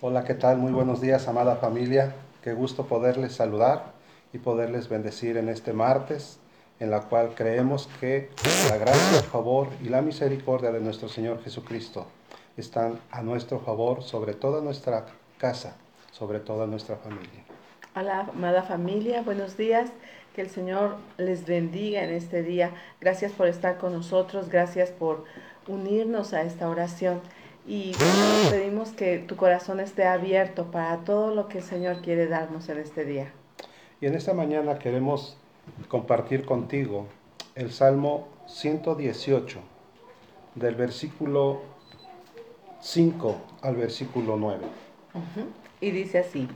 Hola, ¿qué tal? Muy buenos días, amada familia. Qué gusto poderles saludar y poderles bendecir en este martes, en la cual creemos que la gracia, el favor y la misericordia de nuestro Señor Jesucristo están a nuestro favor sobre toda nuestra casa, sobre toda nuestra familia. Hola, amada familia, buenos días. Que el Señor les bendiga en este día. Gracias por estar con nosotros, gracias por unirnos a esta oración. Y pedimos que tu corazón esté abierto para todo lo que el Señor quiere darnos en este día. Y en esta mañana queremos compartir contigo el Salmo 118, del versículo 5 al versículo 9. Y dice así,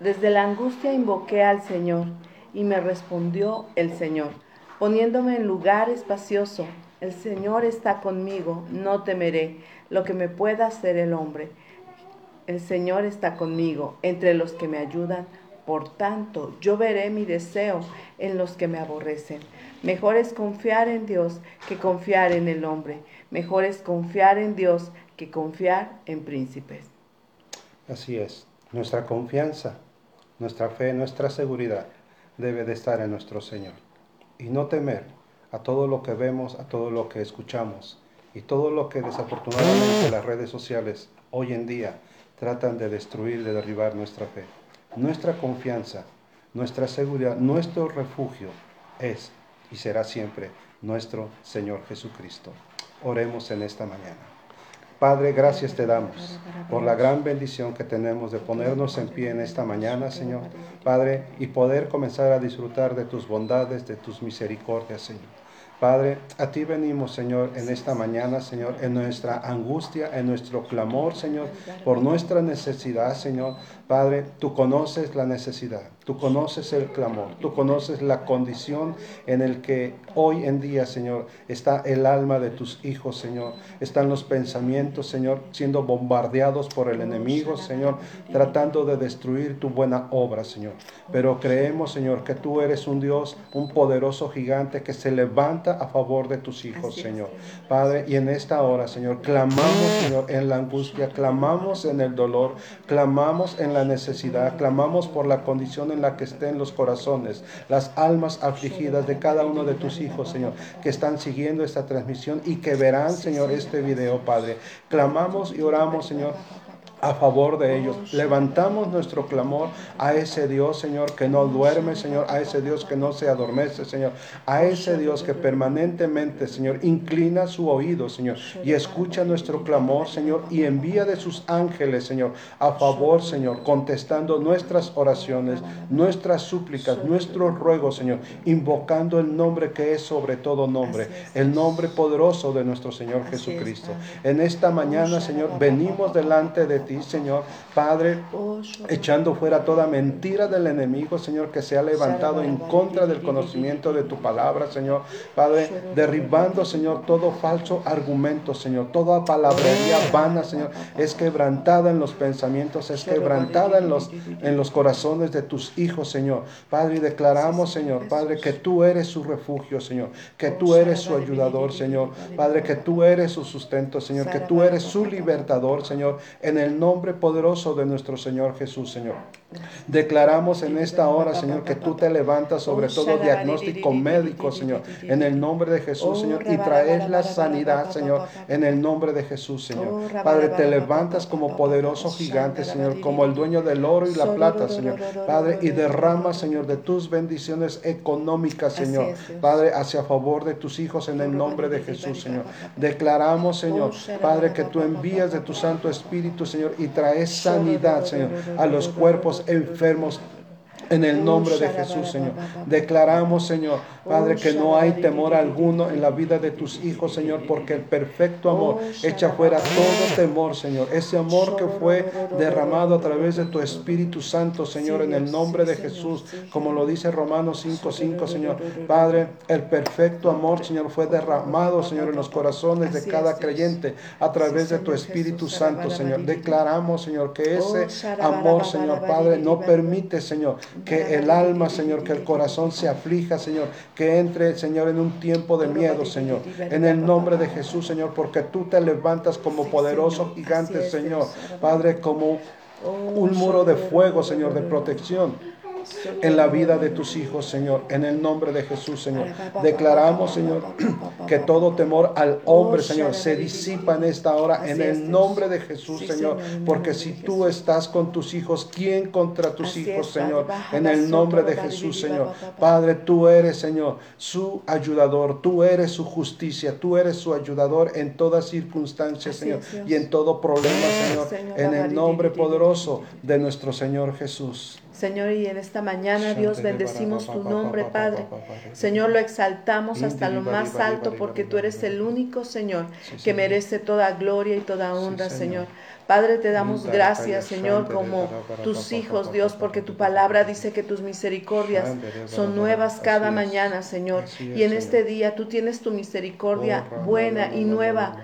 desde la angustia invoqué al Señor y me respondió el Señor, poniéndome en lugar espacioso el Señor está conmigo, no temeré lo que me pueda hacer el hombre. El Señor está conmigo entre los que me ayudan. Por tanto, yo veré mi deseo en los que me aborrecen. Mejor es confiar en Dios que confiar en el hombre. Mejor es confiar en Dios que confiar en príncipes. Así es. Nuestra confianza, nuestra fe, nuestra seguridad debe de estar en nuestro Señor. Y no temer a todo lo que vemos, a todo lo que escuchamos y todo lo que desafortunadamente las redes sociales hoy en día tratan de destruir, de derribar nuestra fe. Nuestra confianza, nuestra seguridad, nuestro refugio es y será siempre nuestro Señor Jesucristo. Oremos en esta mañana. Padre, gracias te damos por la gran bendición que tenemos de ponernos en pie en esta mañana, Señor. Padre, y poder comenzar a disfrutar de tus bondades, de tus misericordias, Señor. Padre, a ti venimos, Señor, en esta mañana, Señor, en nuestra angustia, en nuestro clamor, Señor, por nuestra necesidad, Señor. Padre, tú conoces la necesidad, tú conoces el clamor, tú conoces la condición en el que hoy en día, Señor, está el alma de tus hijos, Señor. Están los pensamientos, Señor, siendo bombardeados por el enemigo, Señor, tratando de destruir tu buena obra, Señor. Pero creemos, Señor, que tú eres un Dios, un poderoso gigante que se levanta a favor de tus hijos, Señor. Padre, y en esta hora, Señor, clamamos, Señor, en la angustia, clamamos en el dolor, clamamos en la necesidad, clamamos por la condición en la que estén los corazones, las almas afligidas de cada uno de tus hijos, Señor, que están siguiendo esta transmisión y que verán, Señor, este video, Padre. Clamamos y oramos, Señor a favor de ellos. Levantamos nuestro clamor a ese Dios, Señor, que no duerme, Señor, a ese Dios que no se adormece, Señor, a ese Dios que permanentemente, Señor, inclina su oído, Señor, y escucha nuestro clamor, Señor, y envía de sus ángeles, Señor, a favor, Señor, contestando nuestras oraciones, nuestras súplicas, nuestros ruegos, Señor, invocando el nombre que es sobre todo nombre, el nombre poderoso de nuestro Señor Jesucristo. En esta mañana, Señor, venimos delante de ti Señor. Padre, echando fuera toda mentira del enemigo, Señor, que se ha levantado en contra del conocimiento de tu palabra, Señor. Padre, derribando, Señor, todo falso argumento, Señor. Toda palabrería vana, Señor, es quebrantada en los pensamientos, es quebrantada en los, en los corazones de tus hijos, Señor. Padre, declaramos, Señor, Padre, que tú eres su refugio, Señor. Que tú eres su ayudador, Señor. Padre, que tú eres su sustento, Señor. Que tú eres su libertador, Señor. En el nombre poderoso de nuestro Señor Jesús, Señor. Declaramos en esta hora, Señor, que tú te levantas sobre todo diagnóstico médico, Señor, en el nombre de Jesús, Señor, y traes la sanidad, Señor, en el nombre de Jesús, Señor. Padre, te levantas como poderoso gigante, Señor, como el dueño del oro y la plata, Señor. Padre, y derrama, Señor, de tus bendiciones económicas, Señor. Padre, hacia favor de tus hijos en el nombre de Jesús, Señor. Declaramos, Señor, Padre, que tú envías de tu Santo Espíritu, Señor, y traes sanidad, Señor, a los cuerpos enfermos en el nombre de Jesús, Señor. Declaramos, Señor, Padre, que no hay temor alguno en la vida de tus hijos, Señor, porque el perfecto amor echa fuera todo temor, Señor. Ese amor que fue derramado a través de tu Espíritu Santo, Señor, en el nombre de Jesús, como lo dice Romanos 5:5, Señor. Padre, el perfecto amor, Señor, fue derramado, Señor, en los corazones de cada creyente a través de tu Espíritu Santo, Señor. Declaramos, Señor, que ese amor, Señor, Padre, no permite, Señor, que el alma, Señor, que el corazón se aflija, Señor, que entre, Señor, en un tiempo de miedo, Señor. En el nombre de Jesús, Señor, porque tú te levantas como poderoso gigante, Señor. Padre, como un muro de fuego, Señor, de protección en la vida de tus hijos, Señor, en el nombre de Jesús, Señor. Declaramos, Señor, que todo temor al hombre, Señor, se disipa en esta hora, en el nombre de Jesús, Señor, porque si tú estás con tus hijos, ¿quién contra tus hijos, Señor? En el nombre de Jesús, Señor. Padre, tú eres, Señor, su ayudador, tú eres su justicia, tú eres su ayudador en todas circunstancias, Señor, y en todo problema, Señor, en el nombre poderoso de nuestro Señor Jesús. Señor, y en esta mañana, Dios, bendecimos tu nombre, Padre. Señor, lo exaltamos hasta lo más alto porque tú eres el único, Señor, que merece toda gloria y toda honra, Señor. Padre, te damos gracias, Señor, como tus hijos, Dios, porque tu palabra dice que tus misericordias son nuevas cada mañana, Señor. Y en este día tú tienes tu misericordia oh, buena y nueva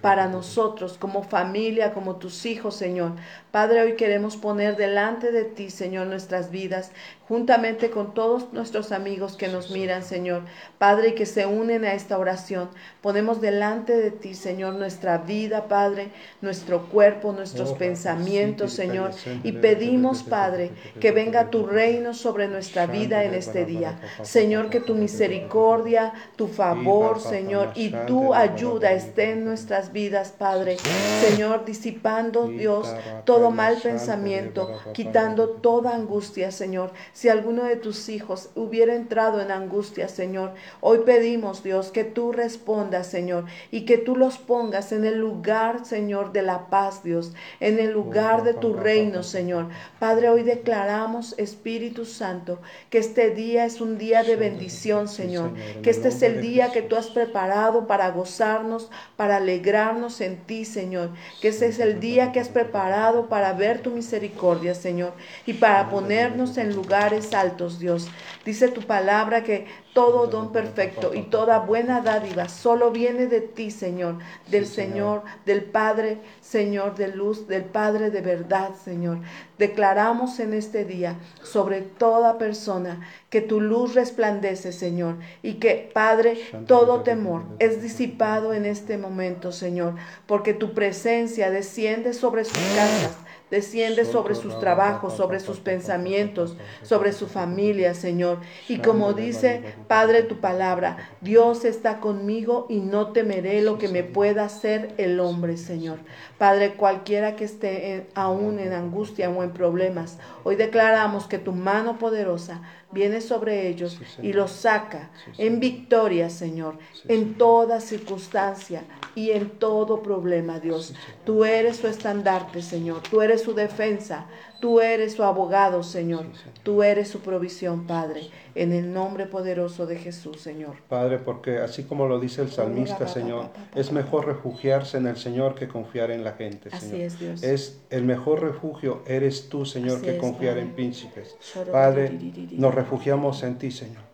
para nosotros como familia, como tus hijos, Señor. Padre, hoy queremos poner delante de ti, Señor, nuestras vidas, juntamente con todos nuestros amigos que nos miran, Señor. Padre, y que se unen a esta oración. Ponemos delante de ti, Señor, nuestra vida, Padre, nuestro cuerpo, nuestros pensamientos, Señor. Y pedimos, Padre, que venga tu reino sobre nuestra vida en este día. Señor, que tu misericordia, tu favor, Señor, y tu ayuda esté en nuestras vidas, Padre. Señor, disipando, Dios, todo mal pensamiento, quitando toda angustia, Señor. Si alguno de tus hijos hubiera entrado en angustia, Señor, hoy pedimos, Dios, que tú respondas, Señor, y que tú los pongas en el lugar, Señor, de la paz, Dios, en el lugar de tu reino, Señor. Padre, hoy declaramos, Espíritu Santo, que este día es un día de bendición, Señor, que este es el día que tú has preparado para gozarnos, para alegrarnos en ti, Señor, que ese es el día que has preparado para ver tu misericordia, Señor, y para ponernos en lugares altos, Dios. Dice tu palabra que todo don perfecto y toda buena dádiva solo viene de ti, Señor, del Señor, del Padre, Señor de luz, del Padre de verdad, Señor. Declaramos en este día sobre toda persona que tu luz resplandece, Señor, y que, Padre, todo temor es disipado en este momento, Señor, porque tu presencia desciende sobre sus casas desciende sobre sus trabajos, sobre sus pensamientos, sobre su familia, Señor. Y como dice, Padre, tu palabra, Dios está conmigo y no temeré lo que me pueda hacer el hombre, Señor. Padre, cualquiera que esté aún en angustia o en problemas, hoy declaramos que tu mano poderosa viene sobre ellos y los saca en victoria, Señor, en toda circunstancia y en todo problema, Dios. Tú eres su estandarte, Señor. Tú eres su defensa. Tú eres su abogado, Señor. Tú eres su provisión, Padre. En el nombre poderoso de Jesús, Señor. Padre, porque así como lo dice el salmista, Señor, es mejor refugiarse en el Señor que confiar en la gente, Señor. Así es, Dios. Es el mejor refugio, eres tú, Señor, que confiar en príncipes. Padre, nos refugiamos en ti, Señor.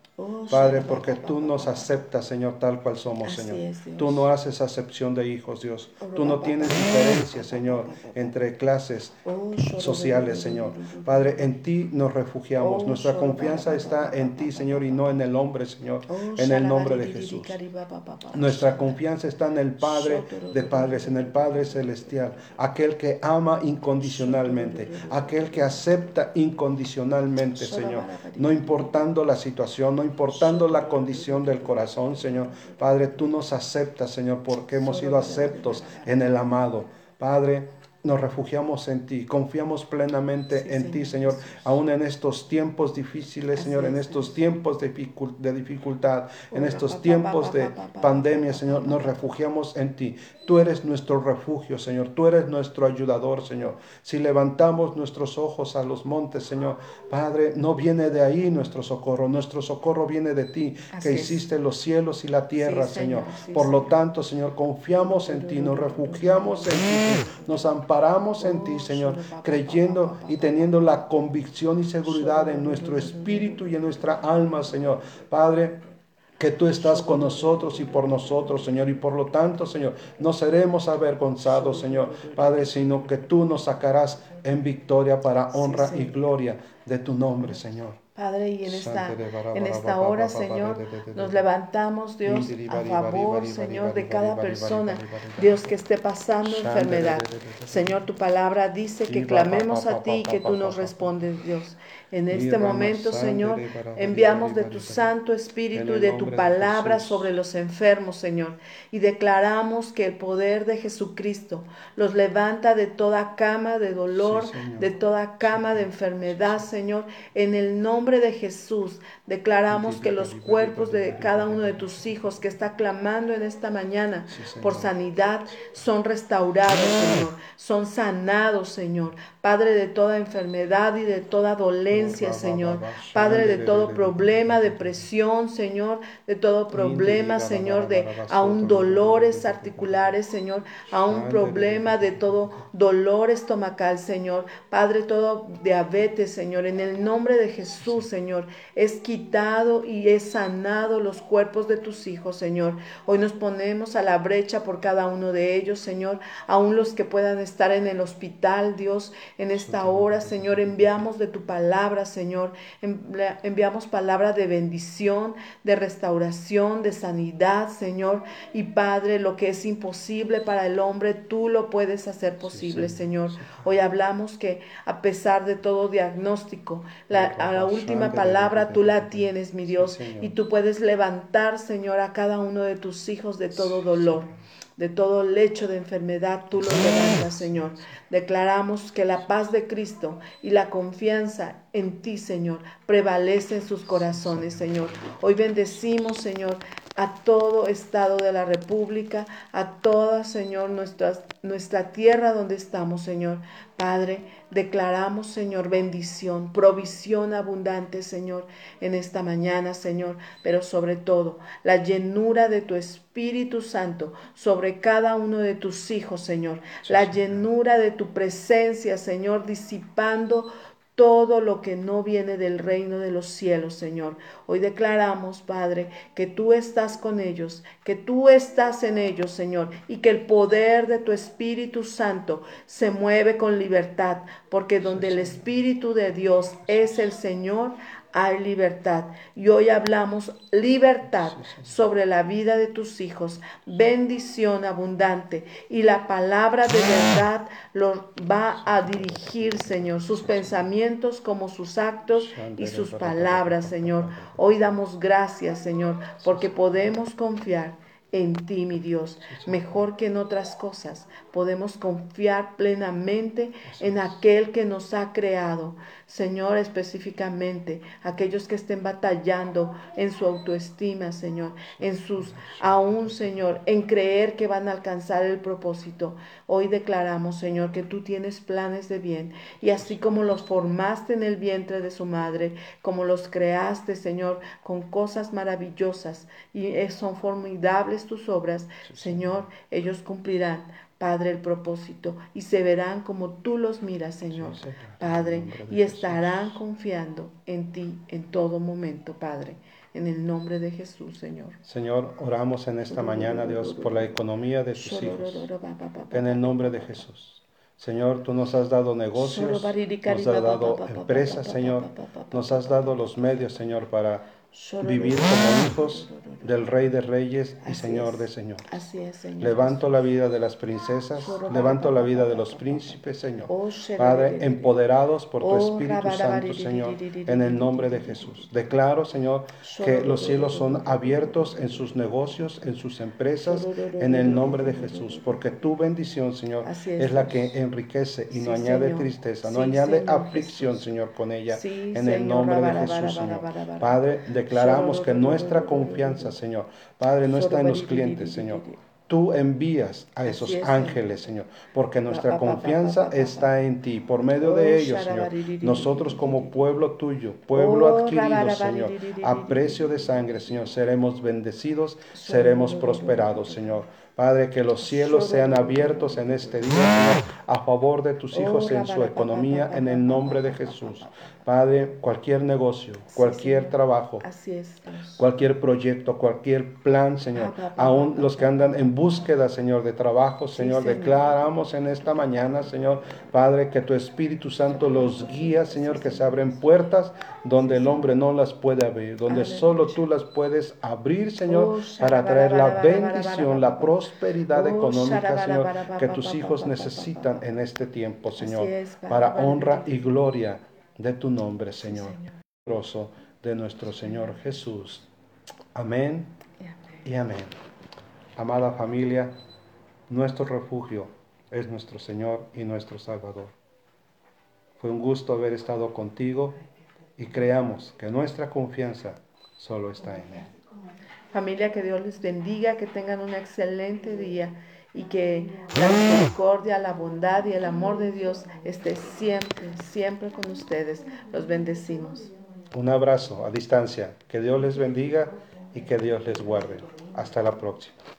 Oh, Padre, porque tú nos aceptas, Señor, tal cual somos, Señor. tú no haces acepción de hijos, Dios. Oh, tú no tienes diferencia, Señor, entre clases oh, sociales, Señor. Padre, en ti nos refugiamos. Nuestra confianza está en ti, Señor, y no en el hombre, Señor. En el nombre de Jesús. Nuestra confianza está en el Padre de Padres, en el Padre Celestial. Aquel que ama incondicionalmente. Aquel que acepta incondicionalmente, Señor. No importando la situación, no importando la condición del corazón, Señor. Padre, tú nos aceptas, Señor, porque hemos sido aceptos en el amado. Padre, nos refugiamos en ti, confiamos plenamente en ti, Señor, aún en estos tiempos difíciles, Señor, en estos tiempos de, dificultad, en estos tiempos de pandemia, Señor, nos refugiamos en ti. Tú eres nuestro refugio, Señor. Tú eres nuestro ayudador, Señor. Si levantamos nuestros ojos a los montes, Señor, Padre, no viene de ahí nuestro socorro. Nuestro socorro viene de ti, que hiciste los cielos y la tierra, Señor. Por lo tanto, Señor, confiamos en ti, nos refugiamos en ti, nos amparamos en ti, Señor, creyendo y teniendo la convicción y seguridad en nuestro espíritu y en nuestra alma, Señor. Padre, que tú estás con nosotros y por nosotros, Señor, y por lo tanto, Señor, no seremos avergonzados, Señor, Padre, sino que tú nos sacarás en victoria para honra y gloria de tu nombre, Señor. Padre, y en esta, en esta hora, Señor, nos levantamos, Dios, a favor, Señor, de cada persona, Dios, que esté pasando enfermedad. Señor, tu palabra dice que clamemos a ti y que tú nos respondes, Dios. En este momento, Señor, enviamos de tu Santo Espíritu y de tu palabra sobre los enfermos, Señor, y declaramos que el poder de Jesucristo los levanta de toda cama de dolor, de toda cama de enfermedad, Señor, en el nombre de Jesús, declaramos que los cuerpos de cada uno de tus hijos que está clamando en esta mañana por sanidad son restaurados, Señor, son sanados, Señor. Padre de toda enfermedad y de toda dolencia, Señor. Padre de todo problema, depresión, Señor, de todo problema, Señor, de aún dolores articulares, Señor, a un problema de todo dolor estomacal, Señor. Padre, todo diabetes, Señor, en el nombre de Jesús, Señor, es quitado y es sanado los cuerpos de tus hijos, Señor. Hoy nos ponemos a la brecha por cada uno de ellos, Señor, aún los que puedan estar en el hospital, Dios, en esta hora, Señor, enviamos de tu palabra, Señor. Enviamos palabra de bendición, de restauración, de sanidad, Señor. Y Padre, lo que es imposible para el hombre, tú lo puedes hacer posible, Señor. Hoy hablamos que a pesar de todo diagnóstico, la, la última palabra tú la tienes, mi Dios. Y tú puedes levantar, Señor, a cada uno de tus hijos de todo dolor de todo lecho de enfermedad, tú lo levantas, Señor. Declaramos que la paz de Cristo y la confianza en ti, Señor, prevalece en sus corazones, Señor. Hoy bendecimos, Señor, a todo estado de la República, a toda, Señor, nuestra, nuestra tierra donde estamos, Señor. Padre, declaramos, Señor, bendición, provisión abundante, Señor, en esta mañana, Señor, pero sobre todo la llenura de tu Espíritu Santo sobre cada uno de tus hijos, Señor. La llenura de tu presencia, Señor, disipando todo lo que no viene del reino de los cielos, Señor. Hoy declaramos, Padre, que tú estás con ellos, que tú estás en ellos, Señor, y que el poder de tu Espíritu Santo se mueve con libertad, porque donde el Espíritu de Dios es el Señor, hay libertad. Y hoy hablamos libertad sobre la vida de tus hijos, bendición abundante. Y la palabra de verdad los va a dirigir, Señor, sus pensamientos como sus actos y sus palabras, Señor. Hoy damos gracias, Señor, porque podemos confiar en ti, mi Dios. Mejor que en otras cosas, podemos confiar plenamente en aquel que nos ha creado. Señor, específicamente, aquellos que estén batallando en su autoestima, Señor, en sus, aún, Señor, en creer que van a alcanzar el propósito. Hoy declaramos, Señor, que tú tienes planes de bien y así como los formaste en el vientre de su madre, como los creaste, Señor, con cosas maravillosas y son formidables tus obras, Señor, ellos cumplirán Padre, el propósito y se verán como tú los miras, Señor, Padre, y estarán confiando en ti en todo momento, Padre. En el nombre de Jesús, Señor. Señor, oramos en esta mañana, Dios, por la economía de tus hijos. En el nombre de Jesús. Señor, tú nos has dado negocios, nos has dado empresas, Señor, nos has dado los medios, Señor, para vivir como hijos del Rey de Reyes y Señor de Señores. Así es, Señor. Levanto la vida de las princesas, levanto la vida de los príncipes, Señor. Padre, empoderados por tu Espíritu Santo, Señor, en el nombre de Jesús. Declaro, Señor, que los cielos son abiertos en sus negocios, en sus empresas, en el nombre de Jesús, porque tu bendición, Señor, es la que enriquece y no añade tristeza, no añade aflicción, Señor, con ella, en el nombre de Jesús, Señor. Padre, de declaramos que nuestra confianza, Señor, Padre, no está en los clientes, Señor. Tú envías a esos ángeles, Señor, porque nuestra confianza está en ti. Por medio de ellos, Señor, nosotros como pueblo tuyo, pueblo adquirido, Señor, a precio de sangre, Señor, seremos bendecidos, seremos prosperados, Señor. Padre, que los cielos sean abiertos en este día, Señor, a favor de tus hijos en su economía, en el nombre de Jesús. Padre, cualquier negocio, cualquier trabajo, cualquier proyecto, cualquier plan, Señor, aún los que andan en búsqueda, Señor, de trabajo, Señor, declaramos en esta mañana, Señor, Padre, que tu Espíritu Santo los guía, Señor, que se abren puertas donde el hombre no las puede abrir, donde solo tú las puedes abrir, Oh, Señor, para traer la bendición, la prosperidad Oh, económica, Señor, que tus hijos necesitan en este tiempo, Señor, es, Padre, para Padre. honra y gloria de tu nombre, Señor. De nuestro Señor Jesús. Amén y amén. Amada familia, nuestro refugio es nuestro Señor y nuestro Salvador. Fue un gusto haber estado contigo y creamos que nuestra confianza solo está en Él. Familia, que Dios les bendiga, que tengan un excelente día y que la misericordia, la bondad y el amor de Dios esté siempre, siempre con ustedes. Los bendecimos. Un abrazo a distancia. Que Dios les bendiga y que Dios les guarde. Hasta la próxima.